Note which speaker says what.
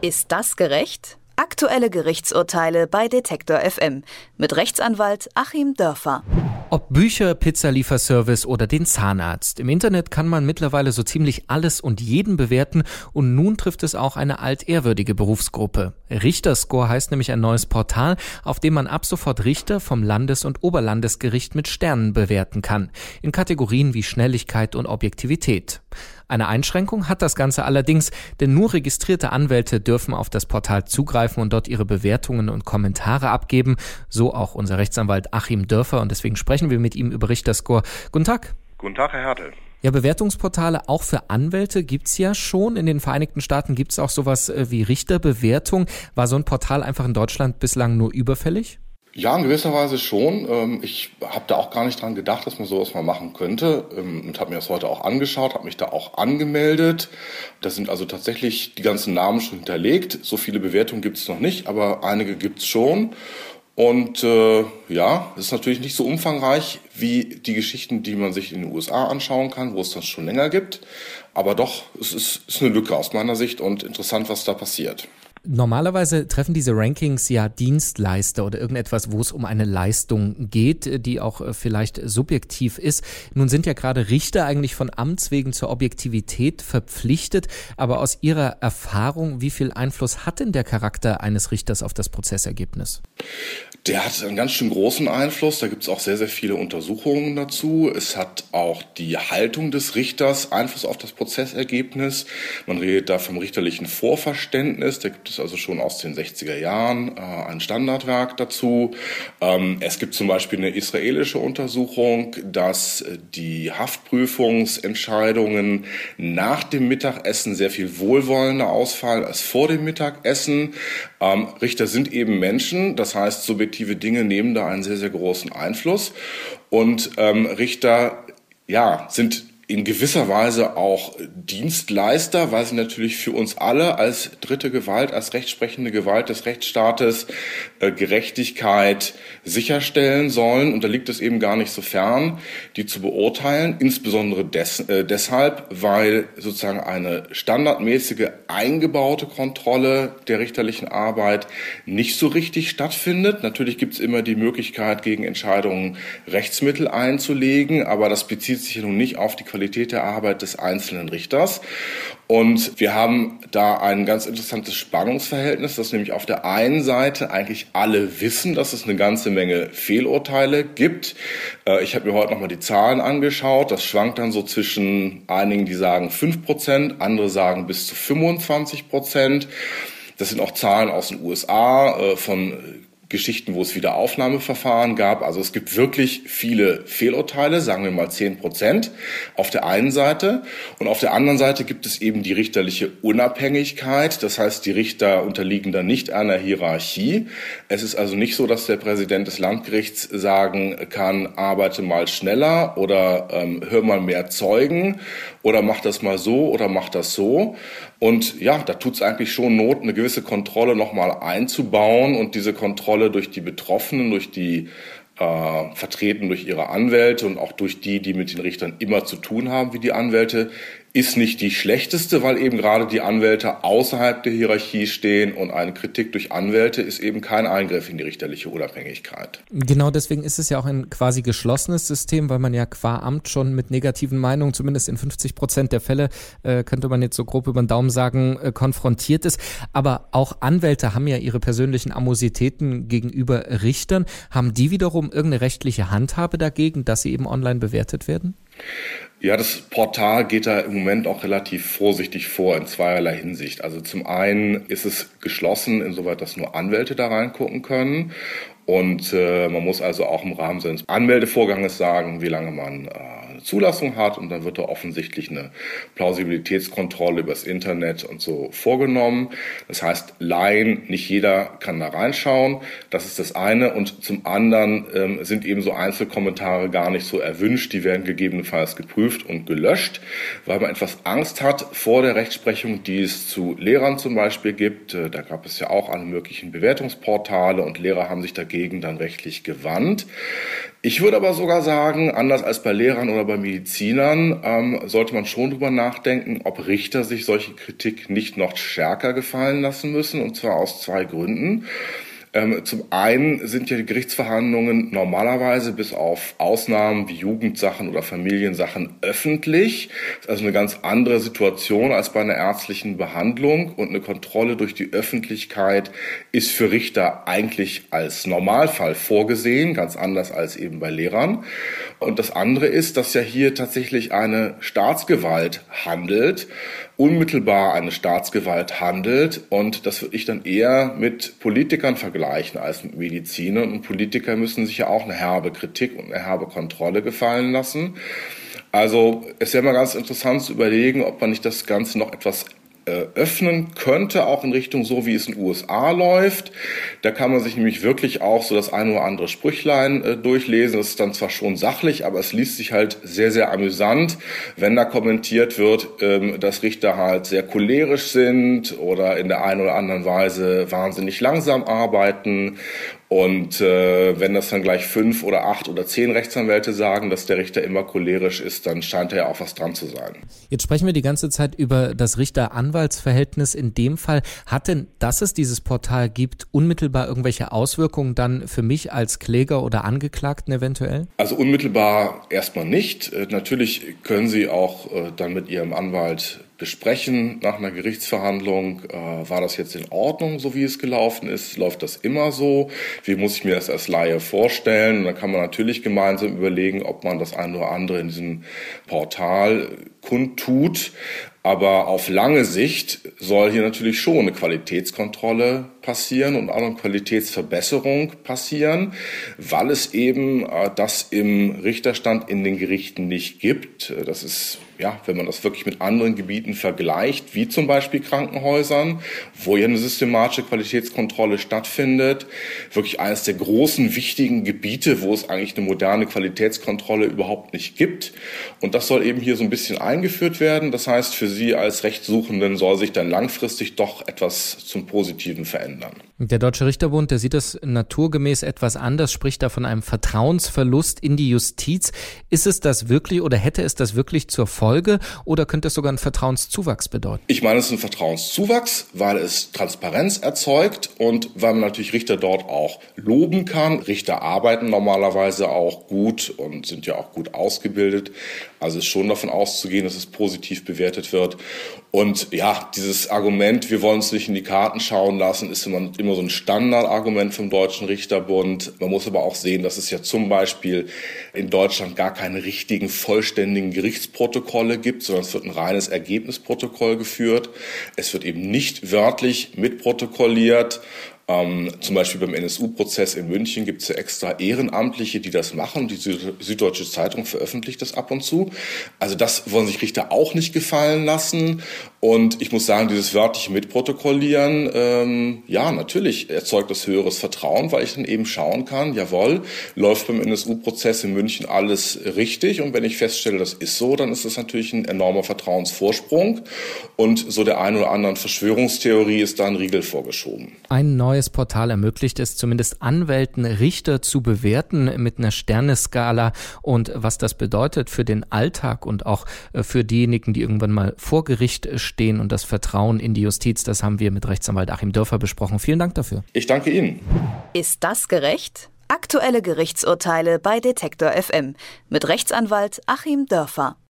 Speaker 1: Ist das gerecht? Aktuelle Gerichtsurteile bei Detektor FM mit Rechtsanwalt Achim Dörfer.
Speaker 2: Ob Bücher, Pizzalieferservice oder den Zahnarzt. Im Internet kann man mittlerweile so ziemlich alles und jeden bewerten und nun trifft es auch eine altehrwürdige Berufsgruppe. Richterscore heißt nämlich ein neues Portal, auf dem man ab sofort Richter vom Landes- und Oberlandesgericht mit Sternen bewerten kann. In Kategorien wie Schnelligkeit und Objektivität. Eine Einschränkung hat das Ganze allerdings, denn nur registrierte Anwälte dürfen auf das Portal zugreifen und dort ihre Bewertungen und Kommentare abgeben. So auch unser Rechtsanwalt Achim Dörfer und deswegen sprechen wir mit ihm über Richterscore. Guten Tag.
Speaker 3: Guten Tag, Herr Hertel.
Speaker 2: Ja, Bewertungsportale auch für Anwälte gibt's ja schon. In den Vereinigten Staaten gibt's auch sowas äh, wie Richterbewertung. War so ein Portal einfach in Deutschland bislang nur überfällig?
Speaker 3: Ja, in gewisser Weise schon. Ähm, ich habe da auch gar nicht dran gedacht, dass man sowas mal machen könnte ähm, und habe mir das heute auch angeschaut, habe mich da auch angemeldet. Da sind also tatsächlich die ganzen Namen schon hinterlegt. So viele Bewertungen gibt es noch nicht, aber einige gibt es schon. Und äh, ja, es ist natürlich nicht so umfangreich wie die Geschichten, die man sich in den USA anschauen kann, wo es das schon länger gibt. Aber doch, es ist, ist eine Lücke aus meiner Sicht und interessant, was da passiert.
Speaker 2: Normalerweise treffen diese Rankings ja Dienstleister oder irgendetwas, wo es um eine Leistung geht, die auch äh, vielleicht subjektiv ist. Nun sind ja gerade Richter eigentlich von Amts wegen zur Objektivität verpflichtet, aber aus Ihrer Erfahrung, wie viel Einfluss hat denn der Charakter eines Richters auf das Prozessergebnis?
Speaker 3: Der hat einen ganz schön großen Einfluss. Da gibt es auch sehr, sehr viele Untersuchungen dazu. Es hat auch die Haltung des Richters Einfluss auf das Prozessergebnis. Man redet da vom richterlichen Vorverständnis. Da gibt es also schon aus den 60er Jahren äh, ein Standardwerk dazu. Ähm, es gibt zum Beispiel eine israelische Untersuchung, dass die Haftprüfungsentscheidungen nach dem Mittagessen sehr viel wohlwollender ausfallen als vor dem Mittagessen. Ähm, Richter sind eben Menschen, das heißt, subjektive Dinge nehmen da einen sehr, sehr großen Einfluss. Und ähm, Richter ja, sind in gewisser Weise auch Dienstleister, weil sie natürlich für uns alle als dritte Gewalt, als rechtsprechende Gewalt des Rechtsstaates äh, Gerechtigkeit sicherstellen sollen. Und da liegt es eben gar nicht so fern, die zu beurteilen, insbesondere des, äh, deshalb, weil sozusagen eine standardmäßige eingebaute Kontrolle der richterlichen Arbeit nicht so richtig stattfindet. Natürlich gibt es immer die Möglichkeit, gegen Entscheidungen Rechtsmittel einzulegen, aber das bezieht sich nun nicht auf die Qualität der Arbeit des einzelnen Richters. Und wir haben da ein ganz interessantes Spannungsverhältnis, dass nämlich auf der einen Seite eigentlich alle wissen, dass es eine ganze Menge Fehlurteile gibt. Äh, ich habe mir heute nochmal die Zahlen angeschaut. Das schwankt dann so zwischen einigen, die sagen 5 Prozent, andere sagen bis zu 25 Prozent. Das sind auch Zahlen aus den USA äh, von Geschichten, wo es wieder Aufnahmeverfahren gab. Also es gibt wirklich viele Fehlurteile, sagen wir mal zehn Prozent auf der einen Seite. Und auf der anderen Seite gibt es eben die richterliche Unabhängigkeit. Das heißt, die Richter unterliegen da nicht einer Hierarchie. Es ist also nicht so, dass der Präsident des Landgerichts sagen kann, arbeite mal schneller oder ähm, hör mal mehr Zeugen oder mach das mal so oder mach das so. Und ja, da tut es eigentlich schon Not, eine gewisse Kontrolle nochmal einzubauen und diese Kontrolle durch die Betroffenen, durch die äh, vertreten durch ihre Anwälte und auch durch die, die mit den Richtern immer zu tun haben, wie die Anwälte, ist nicht die schlechteste, weil eben gerade die Anwälte außerhalb der Hierarchie stehen und eine Kritik durch Anwälte ist eben kein Eingriff in die richterliche Unabhängigkeit.
Speaker 2: Genau deswegen ist es ja auch ein quasi geschlossenes System, weil man ja qua Amt schon mit negativen Meinungen, zumindest in 50 Prozent der Fälle, äh, könnte man jetzt so grob über den Daumen sagen, äh, konfrontiert ist. Aber auch Anwälte haben ja ihre persönlichen Amositäten gegenüber Richtern. Haben die wiederum irgendeine rechtliche Handhabe dagegen, dass sie eben online bewertet werden?
Speaker 3: Ja, das Portal geht da im Moment auch relativ vorsichtig vor in zweierlei Hinsicht. Also zum einen ist es geschlossen, insoweit dass nur Anwälte da reingucken können. Und äh, man muss also auch im Rahmen seines Anmeldevorganges sagen, wie lange man äh, Zulassung hat. Und dann wird da offensichtlich eine Plausibilitätskontrolle übers Internet und so vorgenommen. Das heißt, Laien, nicht jeder kann da reinschauen. Das ist das eine. Und zum anderen ähm, sind eben so Einzelkommentare gar nicht so erwünscht. Die werden gegebenenfalls geprüft und gelöscht, weil man etwas Angst hat vor der Rechtsprechung, die es zu Lehrern zum Beispiel gibt. Äh, da gab es ja auch alle möglichen Bewertungsportale und Lehrer haben sich dagegen dann rechtlich gewandt. Ich würde aber sogar sagen, anders als bei Lehrern oder bei Medizinern, ähm, sollte man schon drüber nachdenken, ob Richter sich solche Kritik nicht noch stärker gefallen lassen müssen, und zwar aus zwei Gründen. Ähm, zum einen sind ja die Gerichtsverhandlungen normalerweise bis auf Ausnahmen wie Jugendsachen oder Familiensachen öffentlich. Das ist also eine ganz andere Situation als bei einer ärztlichen Behandlung und eine Kontrolle durch die Öffentlichkeit ist für Richter eigentlich als Normalfall vorgesehen, ganz anders als eben bei Lehrern. Und das andere ist, dass ja hier tatsächlich eine Staatsgewalt handelt, unmittelbar eine Staatsgewalt handelt. Und das würde ich dann eher mit Politikern vergleichen als mit Medizinern. Und Politiker müssen sich ja auch eine herbe Kritik und eine herbe Kontrolle gefallen lassen. Also es wäre mal ganz interessant zu überlegen, ob man nicht das Ganze noch etwas öffnen könnte, auch in Richtung so, wie es in den USA läuft. Da kann man sich nämlich wirklich auch so das eine oder andere Sprüchlein äh, durchlesen. Das ist dann zwar schon sachlich, aber es liest sich halt sehr, sehr amüsant, wenn da kommentiert wird, ähm, dass Richter halt sehr cholerisch sind oder in der einen oder anderen Weise wahnsinnig langsam arbeiten und äh, wenn das dann gleich fünf oder acht oder zehn Rechtsanwälte sagen, dass der Richter immer cholerisch ist, dann scheint da ja auch was dran zu sein.
Speaker 2: Jetzt sprechen wir die ganze Zeit über das Richter-Anwaltsverhältnis. In dem Fall hat denn, dass es dieses Portal gibt, unmittelbar irgendwelche Auswirkungen dann für mich als Kläger oder Angeklagten eventuell?
Speaker 3: Also unmittelbar erstmal nicht. Äh, natürlich können Sie auch äh, dann mit Ihrem Anwalt besprechen nach einer Gerichtsverhandlung, äh, war das jetzt in Ordnung, so wie es gelaufen ist? Läuft das immer so? Wie muss ich mir das als Laie vorstellen? Und dann kann man natürlich gemeinsam überlegen, ob man das eine oder andere in diesem Portal kundtut. Aber auf lange Sicht soll hier natürlich schon eine Qualitätskontrolle passieren und auch eine Qualitätsverbesserung passieren, weil es eben äh, das im Richterstand in den Gerichten nicht gibt. Das ist ja, wenn man das wirklich mit anderen Gebieten vergleicht, wie zum Beispiel Krankenhäusern, wo ja eine systematische Qualitätskontrolle stattfindet, wirklich eines der großen, wichtigen Gebiete, wo es eigentlich eine moderne Qualitätskontrolle überhaupt nicht gibt. Und das soll eben hier so ein bisschen eingeführt werden. Das heißt, für Sie als Rechtssuchenden soll sich dann langfristig doch etwas zum Positiven verändern.
Speaker 2: Der Deutsche Richterbund, der sieht das naturgemäß etwas anders, spricht da von einem Vertrauensverlust in die Justiz. Ist es das wirklich oder hätte es das wirklich zur Folge? Oder könnte es sogar einen Vertrauenszuwachs bedeuten?
Speaker 3: Ich meine, es ist ein Vertrauenszuwachs, weil es Transparenz erzeugt und weil man natürlich Richter dort auch loben kann. Richter arbeiten normalerweise auch gut und sind ja auch gut ausgebildet. Also ist schon davon auszugehen, dass es positiv bewertet wird. Und ja, dieses Argument, wir wollen uns nicht in die Karten schauen lassen, ist immer, immer so ein Standardargument vom Deutschen Richterbund. Man muss aber auch sehen, dass es ja zum Beispiel in Deutschland gar keine richtigen, vollständigen Gerichtsprotokolle gibt, sondern es wird ein reines Ergebnisprotokoll geführt. Es wird eben nicht wörtlich mitprotokolliert. Ähm, zum Beispiel beim NSU-Prozess in München gibt es ja extra Ehrenamtliche, die das machen. Die Süddeutsche Zeitung veröffentlicht das ab und zu. Also das wollen sich Richter auch nicht gefallen lassen. Und ich muss sagen, dieses wörtliche Mitprotokollieren, ähm, ja, natürlich erzeugt das höheres Vertrauen, weil ich dann eben schauen kann, jawohl, läuft beim NSU-Prozess in München alles richtig. Und wenn ich feststelle, das ist so, dann ist das natürlich ein enormer Vertrauensvorsprung. Und so der einen oder anderen Verschwörungstheorie ist da ein Riegel vorgeschoben.
Speaker 2: Ein neues Portal ermöglicht es zumindest Anwälten, Richter zu bewerten mit einer Sterneskala und was das bedeutet für den Alltag und auch äh, für diejenigen, die irgendwann mal vor Gericht stehen und das Vertrauen in die Justiz, das haben wir mit Rechtsanwalt Achim Dörfer besprochen. Vielen Dank dafür.
Speaker 3: Ich danke Ihnen.
Speaker 1: Ist das gerecht? Aktuelle Gerichtsurteile bei Detektor FM mit Rechtsanwalt Achim Dörfer.